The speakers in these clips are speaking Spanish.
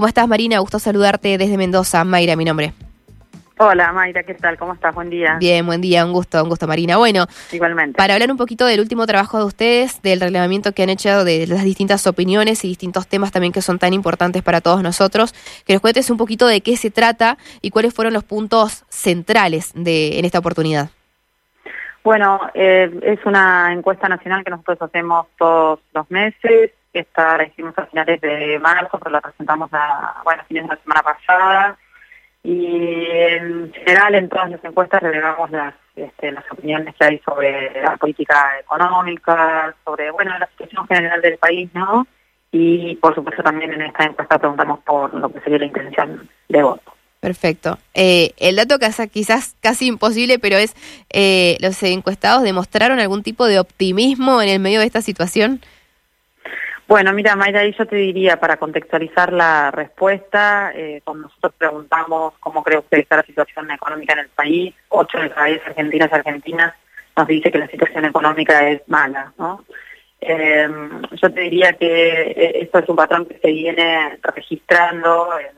¿Cómo estás, Marina? Gusto saludarte desde Mendoza. Mayra, mi nombre. Hola Mayra, ¿qué tal? ¿Cómo estás? Buen día. Bien, buen día, un gusto, un gusto Marina. Bueno, igualmente. Para hablar un poquito del último trabajo de ustedes, del reglamento que han hecho, de las distintas opiniones y distintos temas también que son tan importantes para todos nosotros, que nos cuentes un poquito de qué se trata y cuáles fueron los puntos centrales de en esta oportunidad. Bueno, eh, es una encuesta nacional que nosotros hacemos todos los meses. Esta la hicimos a finales de marzo, pero la presentamos a, bueno, fines de la semana pasada y en general en todas las encuestas relevamos las, este, las opiniones que hay sobre la política económica, sobre bueno la situación general del país, ¿no? Y por supuesto también en esta encuesta preguntamos por lo que sería la intención de voto. Perfecto. Eh, el dato que es quizás casi imposible, pero es, eh, ¿los encuestados demostraron algún tipo de optimismo en el medio de esta situación? Bueno, mira, Mayra, yo te diría, para contextualizar la respuesta, eh, cuando nosotros preguntamos cómo cree usted que está la situación económica en el país, ocho de cada diez argentinas y argentinas nos dice que la situación económica es mala, ¿no? Em, yo te diría que eh, esto es un patrón que se viene registrando en,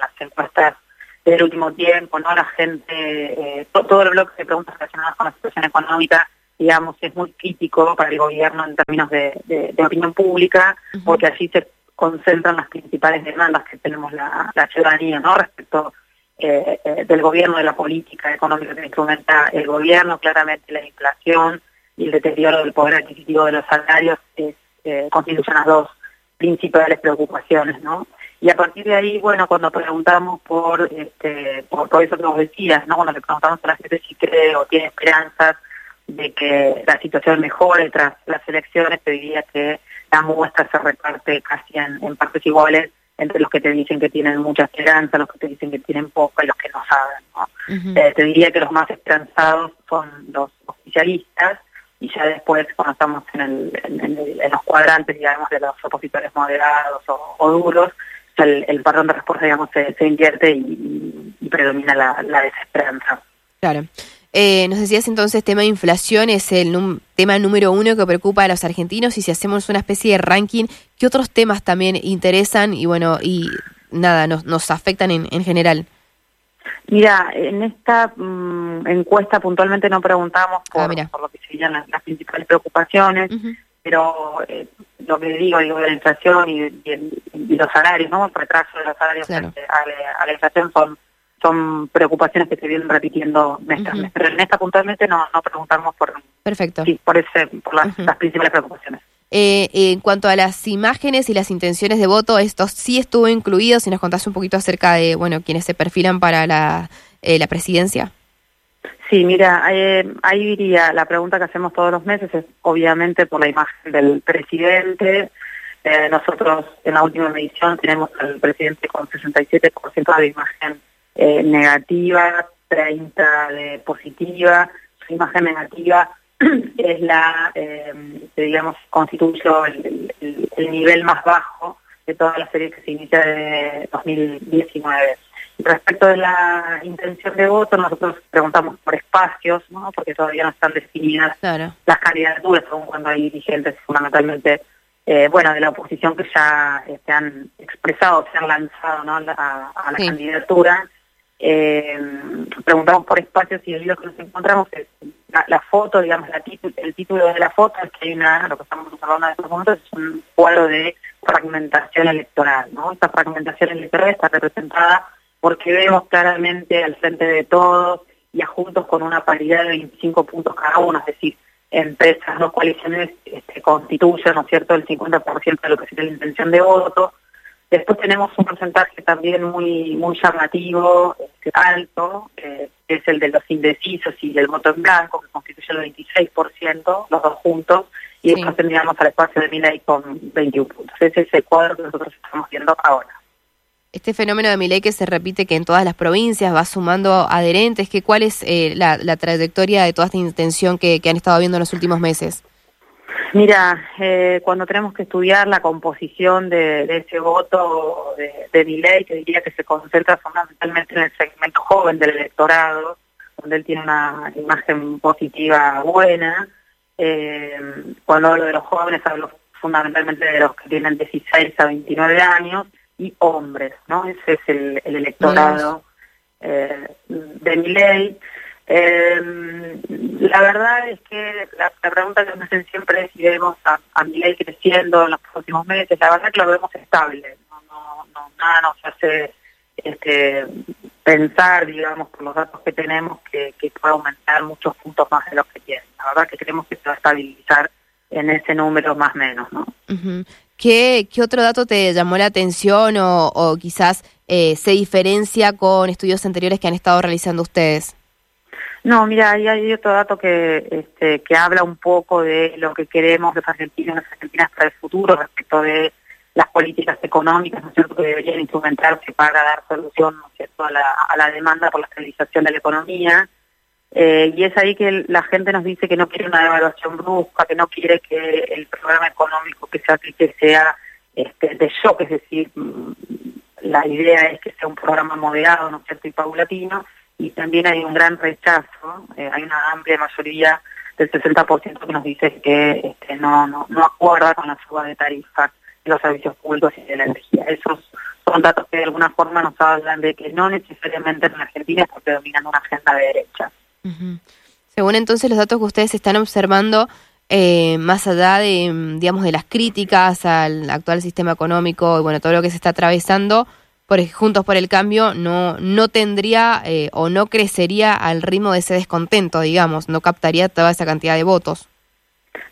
las encuestas del último tiempo, ¿no? La gente, eh, todo el bloque de preguntas relacionadas con la situación económica digamos, es muy crítico para el gobierno en términos de, opinión pública, porque allí se concentran las principales demandas que tenemos la, ciudadanía, ¿no? Respecto eh, eh, del gobierno, de la política económica que instrumenta el gobierno, claramente la inflación y el deterioro del poder adquisitivo de los salarios es, eh, constituyen las dos principales preocupaciones, ¿no? Y a partir de ahí, bueno, cuando preguntamos por, este, por, por eso que vos decías, ¿no? Cuando le preguntamos a la gente si cree o tiene esperanzas de que la situación mejore tras las elecciones, te diría que la muestra se reparte casi en, partes iguales entre los que te dicen que tienen mucha esperanza, los que te dicen que tienen poca y los que no saben. Eh, te diría que los más esperanzados son los oficialistas y ya después cuando estamos en, los cuadrantes, digamos, de los opositores moderados o, duros, el, el, patrón de respuesta, digamos, se, invierte y, predomina la, la desesperanza. Claro. Eh, nos decías entonces, tema de inflación es el tema número uno que preocupa a los argentinos. Y si hacemos una especie de ranking, ¿qué otros temas también interesan y bueno, y nada, nos, nos afectan en, en general? Mira, en esta mm, encuesta puntualmente no preguntamos por, ah, por lo que serían las, principales preocupaciones, pero eh, lo que digo, digo, de la inflación y, los salarios, ¿no? El retraso de los salarios a, la inflación son son preocupaciones que se vienen repitiendo mes tras mes. Pero en esta puntualmente no, no preguntamos por, Perfecto. Sí, por, ese, por las, principales preocupaciones. Eh, en cuanto a las imágenes y las intenciones de voto, esto sí estuvo incluido. Si nos contás un poquito acerca de bueno quienes se perfilan para la, eh, la presidencia. Sí, mira, eh, ahí diría, la pregunta que hacemos todos los meses es obviamente por la imagen del presidente. Eh, nosotros en la última medición tenemos al presidente con 67% de imagen eh, negativa, 30 de positiva, su imagen negativa es la, eh, digamos, constituye el, nivel más bajo de toda la serie que se inicia de 2019. Respecto de la intención de voto, nosotros preguntamos por espacios, ¿no? porque todavía no están definidas las candidaturas, aun cuando hay dirigentes fundamentalmente, eh, bueno, de la oposición que ya se han expresado, se han lanzado ¿no? a, la candidatura eh, preguntamos por espacios y lo que nos encontramos la, foto, digamos, la el título de la foto es que hay una, lo que estamos observando en estos momentos es un cuadro de fragmentación electoral, ¿no? Esta fragmentación electoral está representada porque vemos claramente al frente de todos y a juntos con una paridad de 25 puntos cada uno, es decir, entre esas dos coaliciones este, constituyen, ¿no es cierto?, el 50% de lo que sería la intención de voto, Después tenemos un porcentaje también muy muy llamativo, este, alto, que es el de los indecisos y del voto en blanco, que constituye el 26%, los dos juntos, y después tendríamos al espacio de Miley con 21 puntos. Ese es el cuadro que nosotros estamos viendo ahora. Este fenómeno de Miley que se repite que en todas las provincias va sumando adherentes, que ¿cuál es eh, la, trayectoria de toda esta intención que han estado viendo en los últimos meses? Mira, eh, cuando tenemos que estudiar la composición de, ese voto de, de ley, que diría que se concentra fundamentalmente en el segmento joven del electorado, donde él tiene una imagen positiva buena. Eh, cuando hablo de los jóvenes hablo fundamentalmente de los que tienen 16 a 29 años, y hombres, ¿no? Ese es el, electorado eh, de mi ley. Eh, la verdad es que la, pregunta que me hacen siempre es si vemos a, a mi ley creciendo en los próximos meses. La verdad es que lo vemos estable. No, nada nos hace este, pensar, digamos, por los datos que tenemos, que, que puede aumentar muchos puntos más de los que tiene. La verdad que creemos que se va a estabilizar en ese número más o menos, ¿no? ¿Qué, ¿Qué, otro dato te llamó la atención o, o quizás eh, se diferencia con estudios anteriores que han estado realizando ustedes? No, mira, ahí hay otro dato que, este, que habla un poco de lo que queremos los argentinos y las argentinas para el futuro respecto de las políticas económicas, ¿no es cierto?, que deberían instrumentarse para dar solución, ¿no cierto?, a la, a la demanda por la estabilización de la economía. Eh, y es ahí que la gente nos dice que no quiere una devaluación brusca, que no quiere que el programa económico que se aplique sea este, de shock, es decir, mm, la idea es que sea un programa moderado, ¿no es cierto?, y paulatino, y también hay un gran rechazo, eh, hay una amplia mayoría del 60% que nos dice que este, no, no, no acuerda con la suba de tarifas de los servicios públicos y de la energía. Esos son datos que de alguna forma nos hablan de que no necesariamente en Argentina está predominando una agenda de derecha. Según entonces los datos que ustedes están observando, eh, más allá de, digamos, de las críticas al actual sistema económico y bueno, todo lo que se está atravesando, por, Juntos por el Cambio no, no tendría eh, o no crecería al ritmo de ese descontento, digamos, no captaría toda esa cantidad de votos.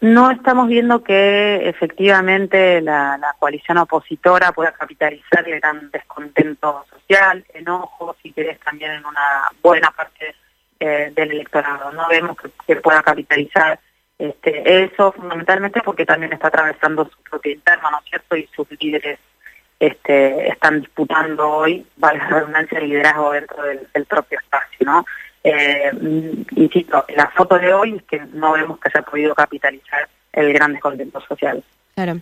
No estamos viendo que efectivamente la, coalición opositora pueda capitalizar el gran descontento social, enojo, si querés, también en una buena parte eh, del electorado. No vemos que, pueda capitalizar este, eso fundamentalmente porque también está atravesando su propio interno, ¿no es cierto? Y sus líderes este, están disputando hoy, vale la redundancia, liderazgo dentro del, propio espacio, ¿no? Eh, insisto, la foto de hoy es que no vemos que se ha podido capitalizar el gran descontento social. Claro.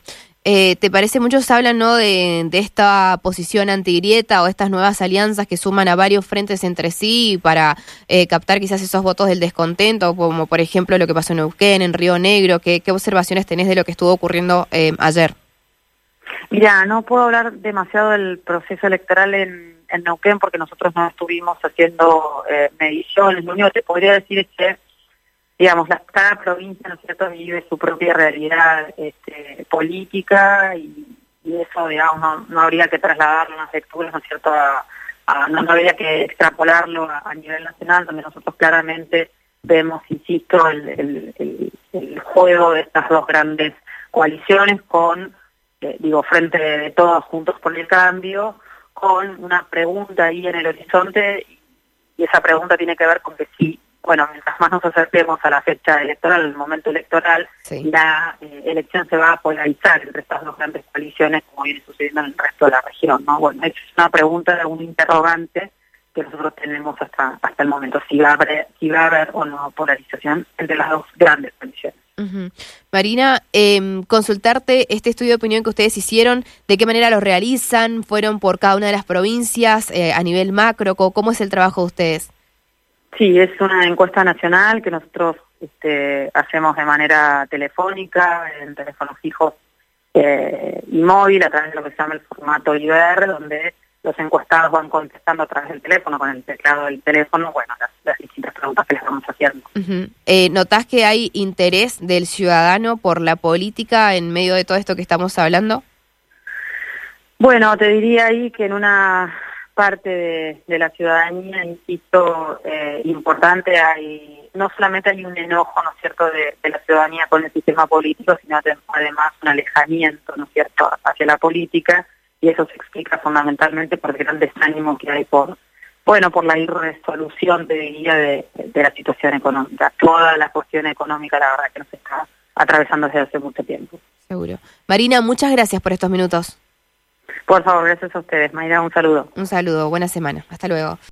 Eh, ¿Te parece, muchos hablan ¿no? de, esta posición antigrieta o estas nuevas alianzas que suman a varios frentes entre sí para eh, captar quizás esos votos del descontento, como por ejemplo lo que pasó en Neuquén, en Río Negro? ¿Qué, qué observaciones tenés de lo que estuvo ocurriendo eh, ayer? Mira, no puedo hablar demasiado del proceso electoral en, en Neuquén porque nosotros no estuvimos haciendo mediciones. Lo único que te podría decir es que digamos, cada provincia, ¿no es cierto?, vive su propia realidad este, política y, eso, digamos, no, habría que trasladarlo a unas lecturas, ¿no es cierto?, no, habría que extrapolarlo a, nivel nacional, donde nosotros claramente vemos, insisto, el, juego de estas dos grandes coaliciones con, eh, digo, frente de todos juntos por el cambio, con una pregunta ahí en el horizonte y esa pregunta tiene que ver con que si bueno, mientras más nos acerquemos a la fecha electoral, al momento electoral, la eh, elección se va a polarizar entre estas dos grandes coaliciones, como viene sucediendo en el resto de la región, ¿no? Bueno, es una pregunta, un interrogante que nosotros tenemos hasta hasta el momento, si va a haber, si va a haber o no polarización entre las dos grandes coaliciones. Marina, eh, consultarte este estudio de opinión que ustedes hicieron, ¿de qué manera lo realizan? ¿Fueron por cada una de las provincias eh, a nivel macro? ¿Cómo es el trabajo de ustedes? Sí, es una encuesta nacional que nosotros este, hacemos de manera telefónica, en teléfonos fijos eh, y móvil, a través de lo que se llama el formato IBR, donde los encuestados van contestando a través del teléfono, con el teclado del teléfono, bueno, las, distintas preguntas que les vamos haciendo. Eh, ¿Notás que hay interés del ciudadano por la política en medio de todo esto que estamos hablando? Bueno, te diría ahí que en una parte de, la ciudadanía, insisto, eh, importante, hay no solamente hay un enojo, ¿no es cierto?, de, la ciudadanía con el sistema político, sino además un alejamiento, ¿no es cierto?, hacia la política, y eso se explica fundamentalmente por el gran desánimo que hay por, bueno, por la irresolución, te diría, de, de la situación económica. Toda la cuestión económica, la verdad, que nos está atravesando desde hace mucho tiempo. Seguro. Marina, muchas gracias por estos minutos. Por favor, gracias a ustedes. Mayra, un saludo. Un saludo, buena semana. Hasta luego.